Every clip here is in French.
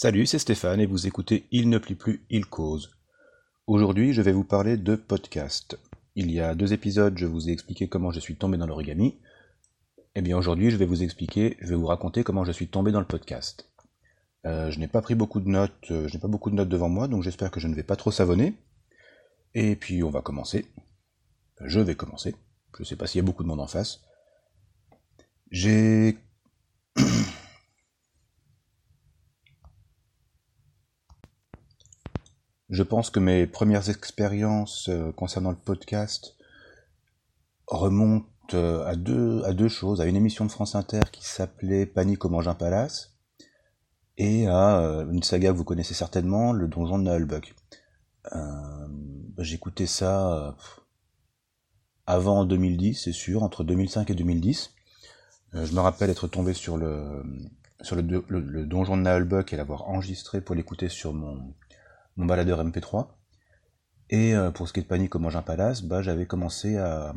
Salut, c'est Stéphane et vous écoutez Il ne plie plus, il cause. Aujourd'hui, je vais vous parler de podcast. Il y a deux épisodes, je vous ai expliqué comment je suis tombé dans l'origami. Eh bien aujourd'hui, je vais vous expliquer, je vais vous raconter comment je suis tombé dans le podcast. Euh, je n'ai pas pris beaucoup de notes, euh, je n'ai pas beaucoup de notes devant moi, donc j'espère que je ne vais pas trop savonner. Et puis on va commencer. Je vais commencer. Je ne sais pas s'il y a beaucoup de monde en face. J'ai Je pense que mes premières expériences euh, concernant le podcast remontent euh, à deux, choses, à une émission de France Inter qui s'appelait Panique au Mangin Palace, et à euh, une saga que vous connaissez certainement, le donjon de Nullbuck. J'écoutais ça avant 2010, c'est sûr, entre 2005 et 2010. je me rappelle être tombé sur le, donjon de Nullbuck et l'avoir enregistré pour l'écouter sur mon, mon baladeur MP3. Et euh, pour ce qui est de Panique au Mangin Palace, bah, j'avais commencé à,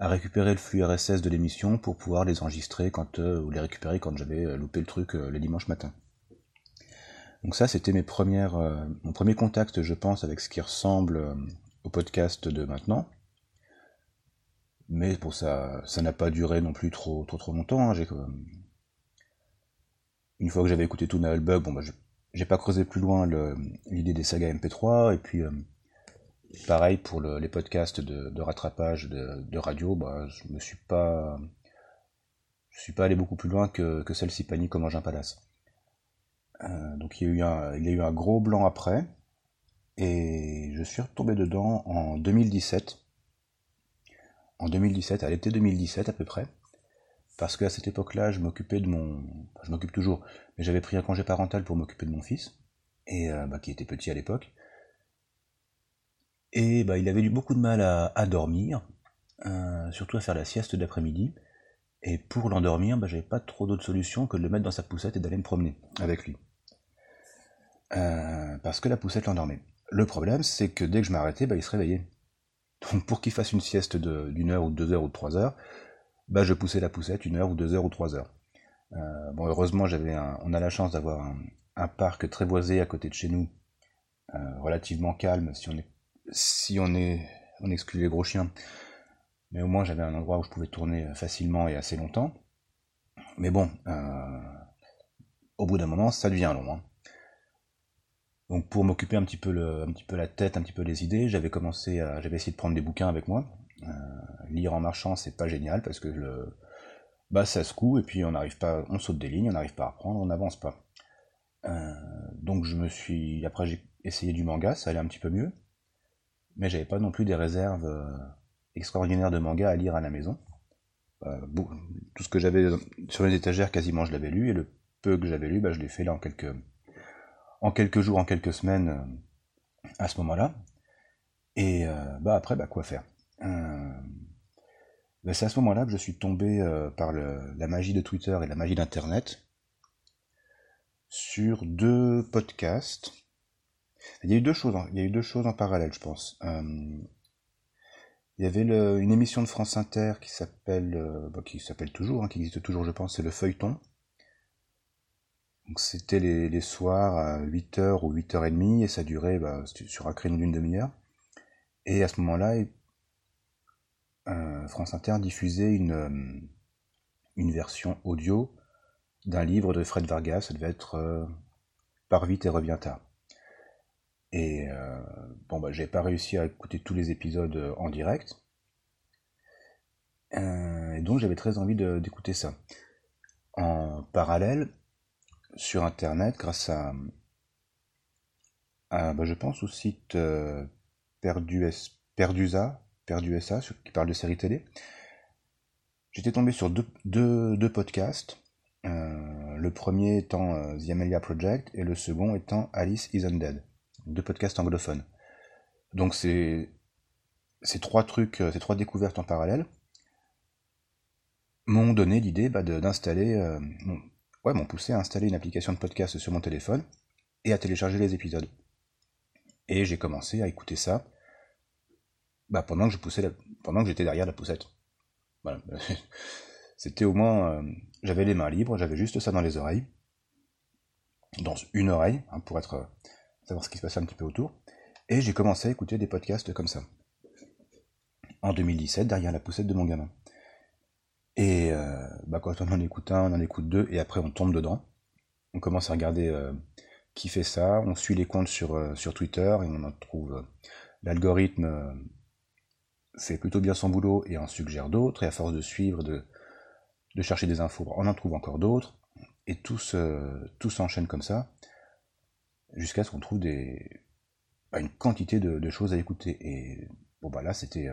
récupérer le flux RSS de l'émission pour pouvoir les enregistrer quand, euh, ou les récupérer quand j'avais euh, loupé le truc le dimanche matin. Donc ça, c'était mon premier contact, je pense, avec ce qui ressemble au podcast de maintenant. Mais pour ça, ça n'a pas duré non plus trop trop trop longtemps. Hein. une fois que j'avais écouté tout Bug, bon bah j'ai pas creusé plus loin l'idée des sagas MP3, et puis euh, pareil pour les podcasts de, rattrapage de, radio, bah, je me suis pas je suis pas allé beaucoup plus loin que, celle-ci Panique comme Engin Palace. Euh, donc il y, a eu un, il y a eu un gros blanc après, et je suis retombé dedans en 2017. En 2017, à l'été 2017 à peu près parce qu'à cette époque-là, je m'occupais de mon... je m'occupe toujours, mais j'avais pris un congé parental pour m'occuper de mon fils, et euh, bah, qui était petit à l'époque. Et bah, il avait eu beaucoup de mal à, dormir, euh, surtout à faire la sieste d'après-midi. Et pour l'endormir, bah, j'avais pas trop d'autre solution que de le mettre dans sa poussette et d'aller me promener avec lui. Euh, parce que la poussette l'endormait. Le problème, c'est que dès que je m'arrêtais, bah, il se réveillait. Donc pour qu'il fasse une sieste d'une heure ou de deux heures ou trois heures, bah, je poussais la poussette une heure ou deux heures ou trois heures. Euh, bon, heureusement, j'avais on a la chance d'avoir un, parc très boisé à côté de chez nous, euh, relativement calme si on est, si on est, on exclut les gros chiens. Mais au moins, j'avais un endroit où je pouvais tourner facilement et assez longtemps. Mais bon, euh, au bout d'un moment, ça devient long. Hein. Donc pour m'occuper un petit peu le, un petit peu la tête, un petit peu les idées, j'avais commencé j'avais essayé de prendre des bouquins avec moi. Euh, lire en marchant, c'est pas génial parce que le, bah ça se coud et puis on n'arrive pas, on saute des lignes, on n'arrive pas à reprendre, on n'avance pas. Euh, donc je me suis, après j'ai essayé du manga, ça allait un petit peu mieux, mais j'avais pas non plus des réserves euh, extraordinaires de manga à lire à la maison. tout ce que j'avais sur les étagères, quasiment je l'avais lu, et le peu que j'avais lu, bah, je l'ai fait là en quelques, en quelques jours, en quelques semaines à ce moment-là. Et bah après, bah quoi faire? Ben, c'est à ce moment-là que je suis tombé euh, par la magie de Twitter et la magie d'Internet sur deux podcasts. Il y a eu deux choses, il y a eu deux choses en parallèle, je pense. Euh, il y avait une émission de France Inter qui s'appelle, qui s'appelle toujours, hein, qui existe toujours, je pense, c'est le feuilleton. Donc c'était les, soirs à 8h ou 8h30 et ça durait bah, sur un créneau d'une demi-heure. Et à ce moment-là, euh, France Inter diffusait une, euh, une version audio d'un livre de Fred Vargas, ça devait être euh, vite et revient tard. Et bon, bah, j'ai pas réussi à écouter tous les épisodes en direct. et donc j'avais très envie d'écouter ça. En parallèle, sur internet, grâce à, bah, je pense au site Perdusa, Perdu SA, qui parle de séries télé. J'étais tombé sur deux, podcasts. Euh, le premier étant euh, The Amelia Project et le second étant Alice Isn't Dead. Deux podcasts anglophones. Donc ces trois trucs, euh, ces trois découvertes en parallèle m'ont donné l'idée bah, d'installer, ouais, m'ont poussé à installer une application de podcast sur mon téléphone et à télécharger les épisodes. Et j'ai commencé à écouter ça bah, pendant que je poussais pendant que j'étais derrière la poussette. Voilà. C'était au moins, euh, j'avais les mains libres, j'avais juste ça dans les oreilles. dans une oreille, hein, pour être savoir ce qui se passait un petit peu autour. Et j'ai commencé à écouter des podcasts comme ça. En 2017, derrière la poussette de mon gamin. Et euh, bah, quand on en écoute un, on en écoute deux, et après on tombe dedans. On commence à regarder euh, qui fait ça, on suit les comptes sur, euh, sur Twitter, et on en trouve... L'algorithme fait plutôt bien son boulot et en suggère d'autres, et à force de suivre, de, de chercher des infos, on en trouve encore d'autres, et tout, s'enchaîne comme ça, jusqu'à ce qu'on trouve des, bah, une quantité de, choses à écouter. Et bon bah là c'était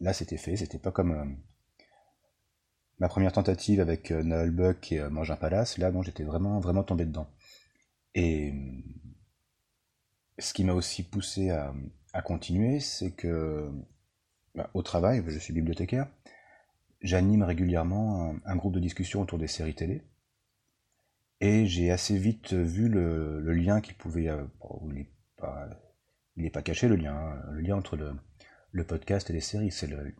là c'était fait, c'était pas comme euh, ma première tentative avec euh, Noël Buck et euh, Mange un Palace, là bon j'étais vraiment vraiment tombé dedans. Et ce qui m'a aussi poussé à, continuer, c'est que bah, au travail, je suis bibliothécaire, j'anime régulièrement un, groupe de discussion autour des séries télé. Et j'ai assez vite vu le, lien qui pouvait, il n'est pas caché le lien, le lien entre le, podcast et les séries. C'est le,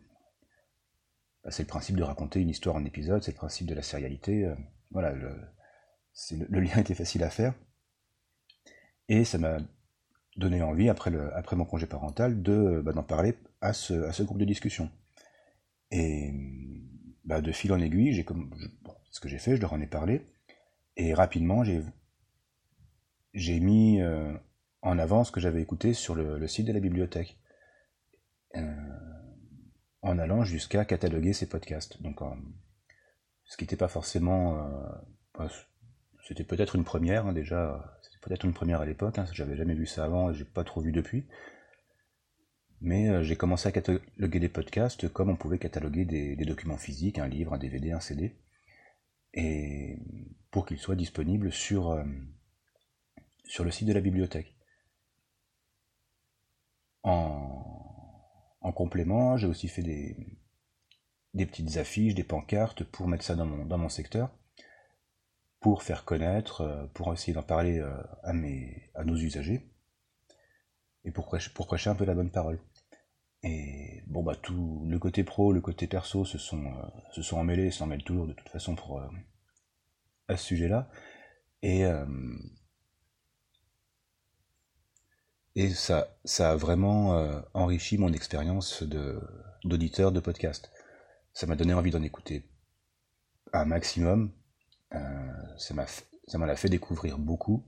bah, c'est le principe de raconter une histoire en épisode, c'est le principe de la sérialité. Euh, voilà, le, lien était facile à faire. Et ça m'a donné envie, après, le, après mon congé parental, de, bah, d'en parler à ce, à ce groupe de discussion. Et bah, de fil en aiguille, j'ai comme, ce que j'ai fait, je leur en ai parlé. Et rapidement, j'ai, mis euh, en avant ce que j'avais écouté sur le, site de la bibliothèque, euh, en allant jusqu'à cataloguer ces podcasts. Donc, ce qui n'était pas forcément, euh, bah, c'était peut-être une première hein, déjà, peut-être une première à l'époque. Hein, j'avais jamais vu ça avant et j'ai pas trop vu depuis. Mais euh, j'ai commencé à cataloguer des podcasts comme on pouvait cataloguer des, documents physiques, un livre, un DVD, un CD, et pour qu'ils soient disponibles sur sur le site de la bibliothèque. En, complément, j'ai aussi fait des, des petites affiches, des pancartes pour mettre ça dans mon, dans mon secteur, pour faire connaître, euh, pour essayer d'en parler euh, à, mes, à nos usagers, et pour prêcher, un peu la bonne parole. Et bon, bah, tout le côté pro, le côté perso se sont, euh, se sont emmêlés, s'en mêlent toujours de toute façon pour, à ce sujet-là. Et Et ça, ça a vraiment enrichi mon expérience de, d'auditeur de podcast. Ça m'a donné envie d'en écouter un maximum. Euh, ça m'a fait découvrir beaucoup,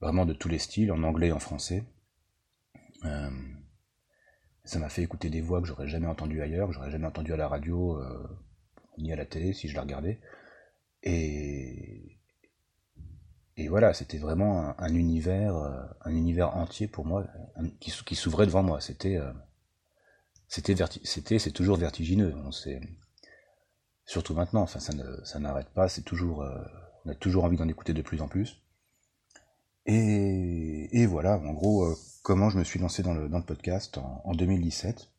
vraiment de tous les styles, en anglais et en français. Euh, ça m'a fait écouter des voix que j'aurais jamais entendues ailleurs, que j'aurais jamais entendues à la radio, ni à la télé si je la regardais. Et, et voilà, c'était vraiment un, univers, euh, un univers entier pour moi qui, s'ouvrait devant moi. C'était, euh, c'était, c'était, c'est toujours vertigineux. On sait, surtout maintenant. Ça n'arrête pas. C'est toujours, euh, on a toujours envie d'en écouter de plus en plus. Et, voilà, en gros, comment je me suis lancé dans le, podcast en, en 2017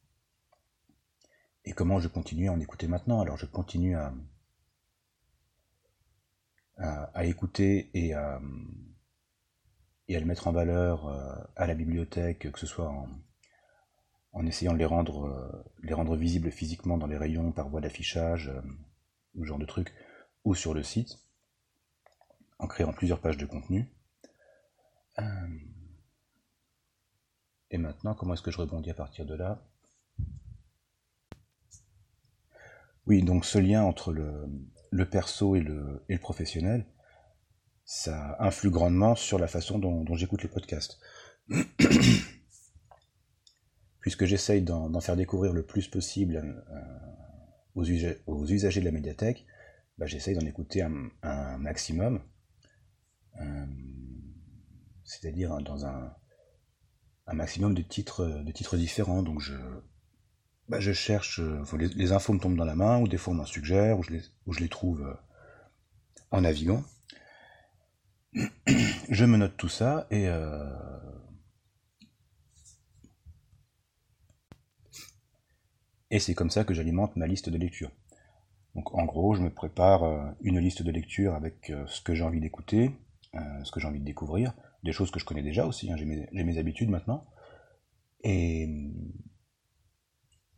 et comment je continue à en écouter maintenant. Alors, je continue à écouter et à, et à le mettre en valeur euh, à la bibliothèque, que ce soit en, en essayant de les rendre, euh, les rendre visibles physiquement dans les rayons par voie d'affichage, euh, ou genre de trucs, ou sur le site, en créant plusieurs pages de contenu. Et maintenant, comment est-ce que je rebondis à partir de là? Oui, donc ce lien entre le, le perso et le, et le professionnel, ça influe grandement sur la façon dont, j'écoute les podcasts. Puisque j'essaye d'en faire découvrir le plus possible euh, aux, usagers, de la médiathèque, bah, j'essaye d'en écouter un, maximum, euh, c'est-à-dire dans un, maximum de titres, différents. Donc je, bah, cherche, euh, les, infos me tombent dans la main, ou des fois on m'en suggère, ou je les, trouve en naviguant. Je me note tout ça et et c'est comme ça que j'alimente ma liste de lecture. Donc en gros, je me prépare une liste de lecture avec ce que j'ai envie d'écouter, ce que j'ai envie de découvrir, des choses que je connais déjà aussi, hein, j'ai mes, habitudes maintenant. Et,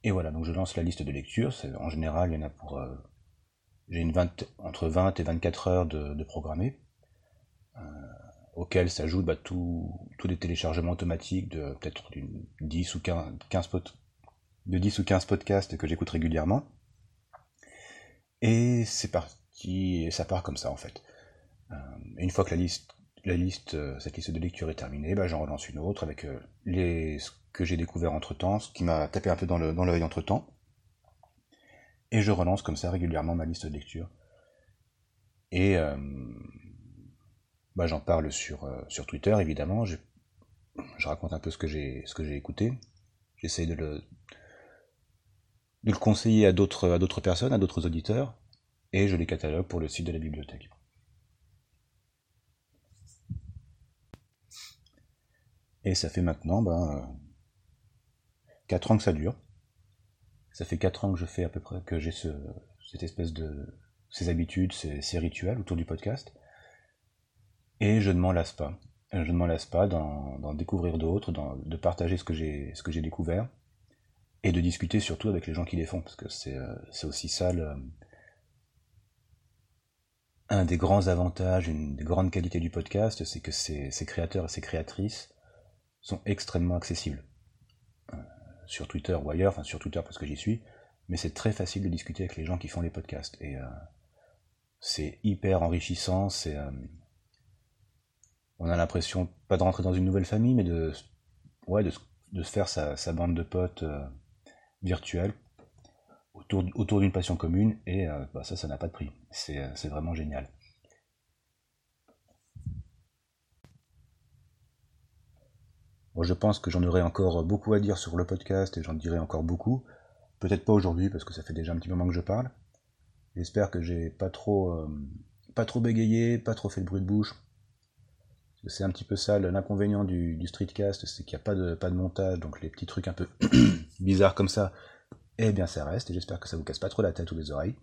voilà, donc je lance la liste de lecture. En général, il y en a pour. Euh, j'ai une 20, entre 20 et 24 heures de, de programmé. auxquels s'ajoutent bah, tous les téléchargements automatiques de peut-être 10 ou 15, 15 de 10 ou 15 podcasts que j'écoute régulièrement. Et c'est parti, et ça part comme ça en fait. Euh, une fois que la liste, la liste, euh, cette liste de lecture est terminée, bah, j'en relance une autre avec euh, les, ce que j'ai découvert entre temps, ce qui m'a tapé un peu dans l'œil dans entre temps. Et je relance comme ça régulièrement ma liste de lecture. Et bah, j'en parle sur, Twitter évidemment. Je, je raconte un peu ce que j'ai ce que j'ai écouté. J'essaie de le, de le conseiller à d'autres à d'autres personnes, à d'autres auditeurs, et je les catalogue pour le site de la bibliothèque. Et ça fait maintenant ben, 4 ans que ça dure. Ça fait 4 ans que je fais à peu près que j'ai ce, cette espèce de ces habitudes, ces, rituels autour du podcast. Et je ne m'en lasse pas. Je ne m'en lasse pas d'en découvrir d'autres, de partager ce que j'ai ce que j'ai découvert et de discuter surtout avec les gens qui les font, parce que c'est euh, aussi ça le, un des grands avantages, une des grandes qualités du podcast, c'est que ces, créateurs et ces créatrices sont extrêmement accessibles. Euh, sur Twitter ou ailleurs, enfin sur Twitter parce que j'y suis, mais c'est très facile de discuter avec les gens qui font les podcasts. Et euh, c'est hyper enrichissant, c'est... on a l'impression, pas de rentrer dans une nouvelle famille, mais de, ouais, de, de se faire sa, sa bande de potes virtuel autour, d'une passion commune et euh, bah, ça, ça n'a pas de prix. Euh, c'est vraiment génial. Je pense que j'en aurai encore beaucoup à dire sur le podcast et j'en dirai encore beaucoup. Peut-être pas aujourd'hui parce que ça fait déjà un petit moment que je parle. J'espère que j'ai pas trop euh, pas trop bégayé, pas trop fait de bruit de bouche. C'est un petit peu ça l'inconvénient du, streetcast, c'est qu'il n'y a pas de, montage, donc les petits trucs un peu bizarres comme ça, eh bien ça reste, et j'espère que ça vous casse pas trop la tête ou les oreilles.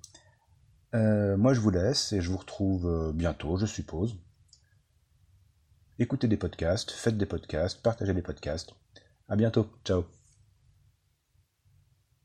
Euh, moi je vous laisse, et je vous retrouve euh, bientôt, je suppose. Écoutez des podcasts, faites des podcasts, partagez des podcasts. À bientôt, ciao